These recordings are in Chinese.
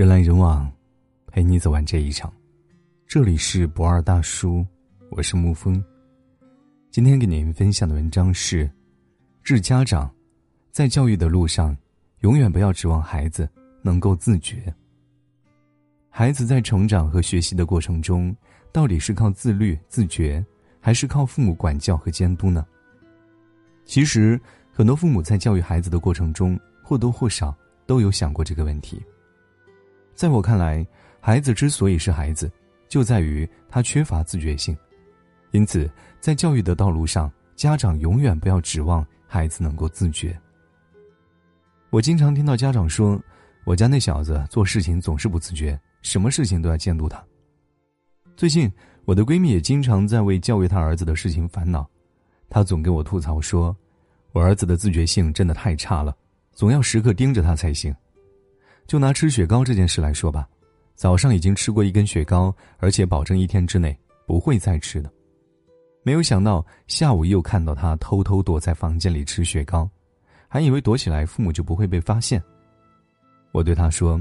人来人往，陪你走完这一场。这里是不二大叔，我是沐风。今天给您分享的文章是：致家长，在教育的路上，永远不要指望孩子能够自觉。孩子在成长和学习的过程中，到底是靠自律自觉，还是靠父母管教和监督呢？其实，很多父母在教育孩子的过程中，或多或少都有想过这个问题。在我看来，孩子之所以是孩子，就在于他缺乏自觉性。因此，在教育的道路上，家长永远不要指望孩子能够自觉。我经常听到家长说：“我家那小子做事情总是不自觉，什么事情都要监督他。”最近，我的闺蜜也经常在为教育她儿子的事情烦恼，她总跟我吐槽说：“我儿子的自觉性真的太差了，总要时刻盯着他才行。”就拿吃雪糕这件事来说吧，早上已经吃过一根雪糕，而且保证一天之内不会再吃的。没有想到下午又看到他偷偷躲在房间里吃雪糕，还以为躲起来父母就不会被发现。我对他说，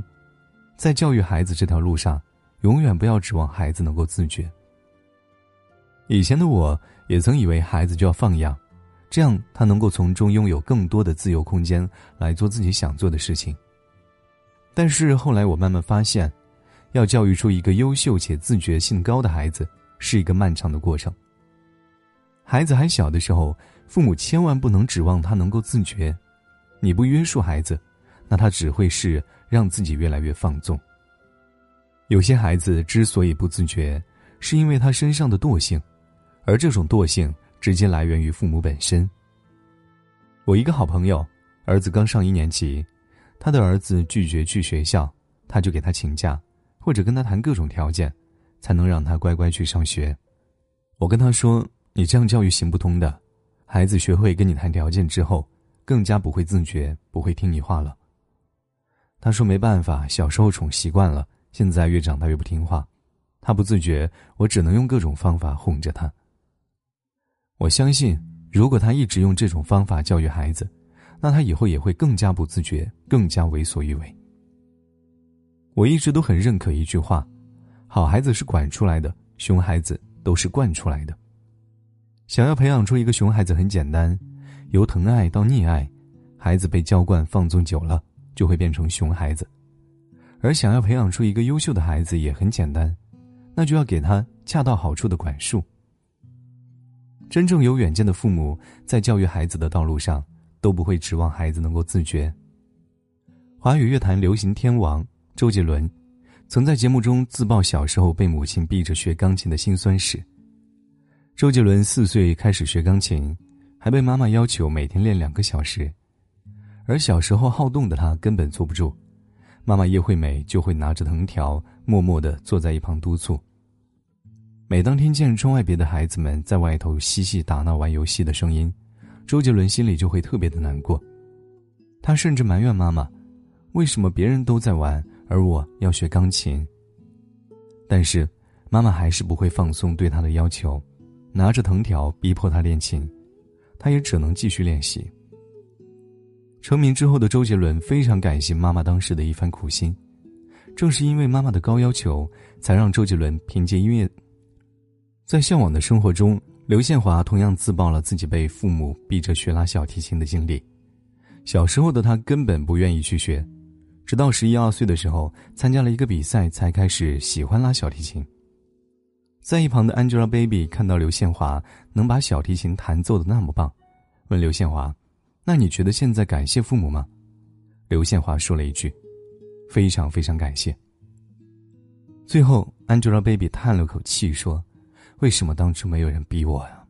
在教育孩子这条路上，永远不要指望孩子能够自觉。以前的我也曾以为孩子就要放养，这样他能够从中拥有更多的自由空间来做自己想做的事情。但是后来我慢慢发现，要教育出一个优秀且自觉性高的孩子，是一个漫长的过程。孩子还小的时候，父母千万不能指望他能够自觉。你不约束孩子，那他只会是让自己越来越放纵。有些孩子之所以不自觉，是因为他身上的惰性，而这种惰性直接来源于父母本身。我一个好朋友，儿子刚上一年级。他的儿子拒绝去学校，他就给他请假，或者跟他谈各种条件，才能让他乖乖去上学。我跟他说：“你这样教育行不通的，孩子学会跟你谈条件之后，更加不会自觉，不会听你话了。”他说：“没办法，小时候宠习惯了，现在越长大越不听话，他不自觉，我只能用各种方法哄着他。”我相信，如果他一直用这种方法教育孩子。那他以后也会更加不自觉，更加为所欲为。我一直都很认可一句话：好孩子是管出来的，熊孩子都是惯出来的。想要培养出一个熊孩子很简单，由疼爱到溺爱，孩子被娇惯放纵久了，就会变成熊孩子；而想要培养出一个优秀的孩子也很简单，那就要给他恰到好处的管束。真正有远见的父母，在教育孩子的道路上。都不会指望孩子能够自觉。华语乐坛流行天王周杰伦，曾在节目中自曝小时候被母亲逼着学钢琴的辛酸史。周杰伦四岁开始学钢琴，还被妈妈要求每天练两个小时，而小时候好动的他根本坐不住，妈妈叶惠美就会拿着藤条，默默地坐在一旁督促。每当听见窗外别的孩子们在外头嬉戏打闹、玩游戏的声音，周杰伦心里就会特别的难过，他甚至埋怨妈妈：“为什么别人都在玩，而我要学钢琴？”但是，妈妈还是不会放松对他的要求，拿着藤条逼迫他练琴，他也只能继续练习。成名之后的周杰伦非常感谢妈妈当时的一番苦心，正是因为妈妈的高要求，才让周杰伦凭借音乐，在向往的生活中。刘宪华同样自曝了自己被父母逼着学拉小提琴的经历。小时候的他根本不愿意去学，直到十一二岁的时候参加了一个比赛，才开始喜欢拉小提琴。在一旁的 Angelababy 看到刘宪华能把小提琴弹奏的那么棒，问刘宪华：“那你觉得现在感谢父母吗？”刘宪华说了一句：“非常非常感谢。”最后，Angelababy 叹了口气说。为什么当初没有人逼我呀？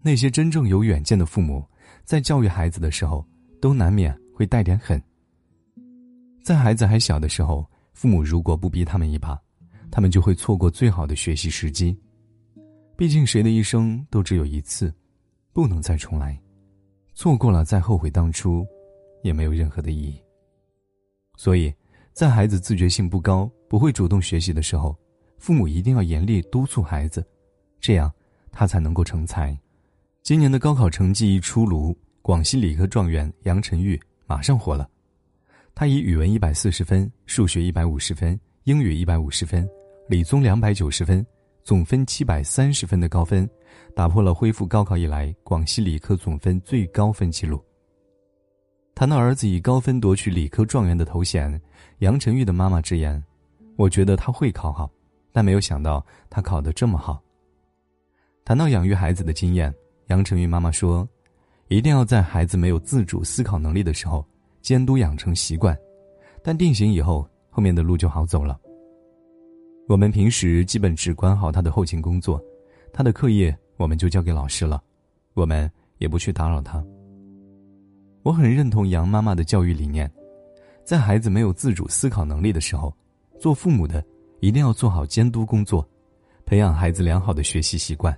那些真正有远见的父母，在教育孩子的时候，都难免会带点狠。在孩子还小的时候，父母如果不逼他们一把，他们就会错过最好的学习时机。毕竟谁的一生都只有一次，不能再重来，错过了再后悔当初，也没有任何的意义。所以，在孩子自觉性不高、不会主动学习的时候。父母一定要严厉督促孩子，这样他才能够成才。今年的高考成绩一出炉，广西理科状元杨晨玉马上火了。他以语文一百四十分、数学一百五十分、英语一百五十分、理综两百九十分，总分七百三十分的高分，打破了恢复高考以来广西理科总分最高分纪录。谈到儿子以高分夺取理科状元的头衔，杨晨玉的妈妈直言：“我觉得他会考好，但没有想到他考得这么好。”谈到养育孩子的经验，杨晨玉妈妈说：“一定要在孩子没有自主思考能力的时候，监督养成习惯，但定型以后，后面的路就好走了。我们平时基本只管好他的后勤工作，他的课业我们就交给老师了，我们也不去打扰他。”我很认同杨妈妈的教育理念，在孩子没有自主思考能力的时候，做父母的一定要做好监督工作，培养孩子良好的学习习惯。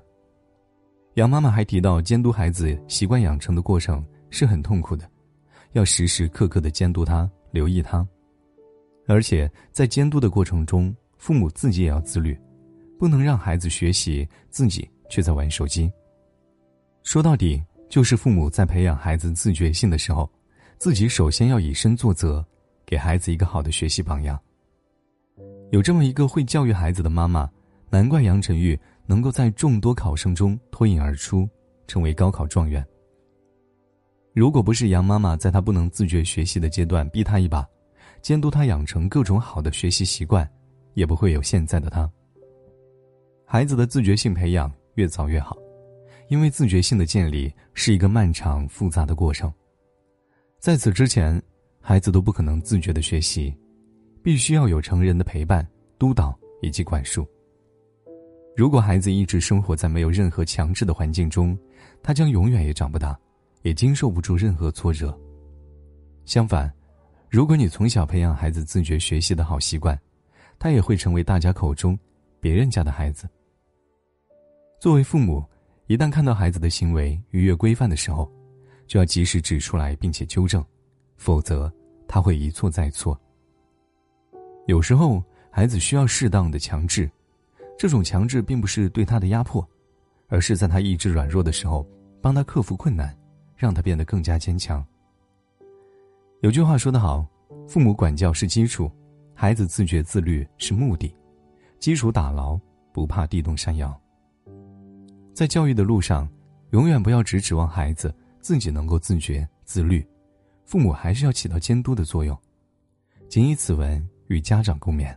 杨妈妈还提到，监督孩子习惯养成的过程是很痛苦的，要时时刻刻的监督他、留意他，而且在监督的过程中，父母自己也要自律，不能让孩子学习，自己却在玩手机。说到底。就是父母在培养孩子自觉性的时候，自己首先要以身作则，给孩子一个好的学习榜样。有这么一个会教育孩子的妈妈，难怪杨晨玉能够在众多考生中脱颖而出，成为高考状元。如果不是杨妈妈在他不能自觉学习的阶段逼他一把，监督他养成各种好的学习习惯，也不会有现在的他。孩子的自觉性培养越早越好。因为自觉性的建立是一个漫长复杂的过程，在此之前，孩子都不可能自觉的学习，必须要有成人的陪伴、督导以及管束。如果孩子一直生活在没有任何强制的环境中，他将永远也长不大，也经受不住任何挫折。相反，如果你从小培养孩子自觉学习的好习惯，他也会成为大家口中别人家的孩子。作为父母。一旦看到孩子的行为逾越规范的时候，就要及时指出来并且纠正，否则他会一错再错。有时候孩子需要适当的强制，这种强制并不是对他的压迫，而是在他意志软弱的时候，帮他克服困难，让他变得更加坚强。有句话说得好，父母管教是基础，孩子自觉自律是目的，基础打牢，不怕地动山摇。在教育的路上，永远不要只指望孩子自己能够自觉自律，父母还是要起到监督的作用。谨以此文与家长共勉。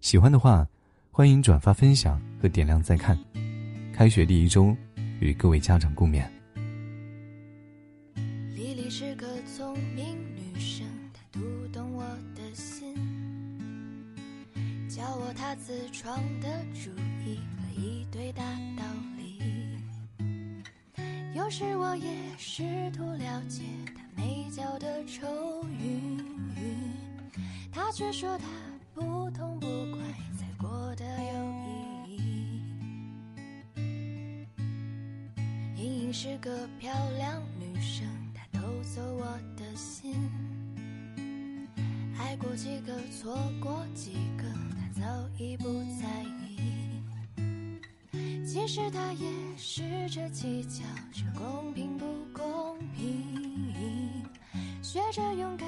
喜欢的话，欢迎转发分享和点亮再看。开学第一周，与各位家长共勉。丽丽是个聪明女生，她读懂我的心，教我她自创的主意和一堆大道理有时我也试图了解却说他不痛不快才过得有意义。莹莹是个漂亮女生，她偷走我的心，爱过几个，错过几个，她早已不在意。其实他也试着计较这公平不公平，学着勇敢，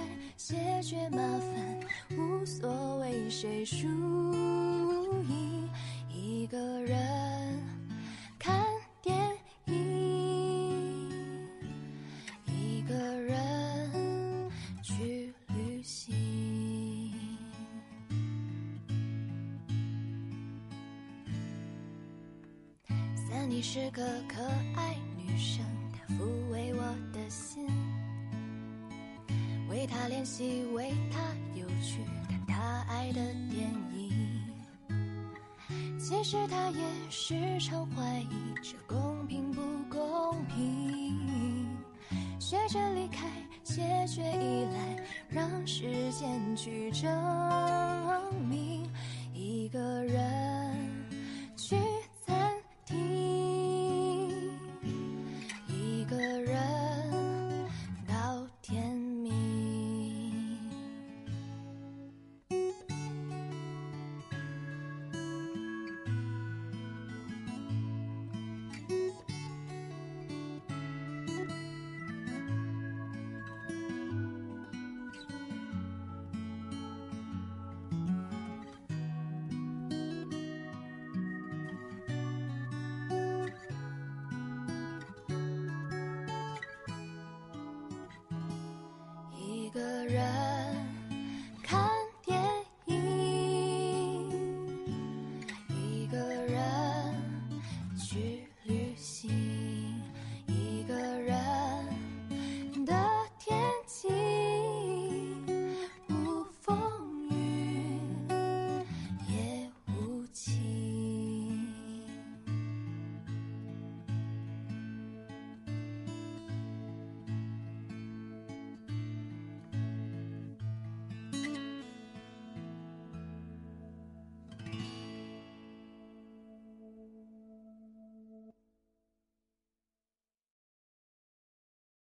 你是个可爱女生，她抚慰我的心，为她练习，为她有趣，看她爱的电影。其实她也时常怀疑这公平不公平，学着离开，解决依赖，让时间去证。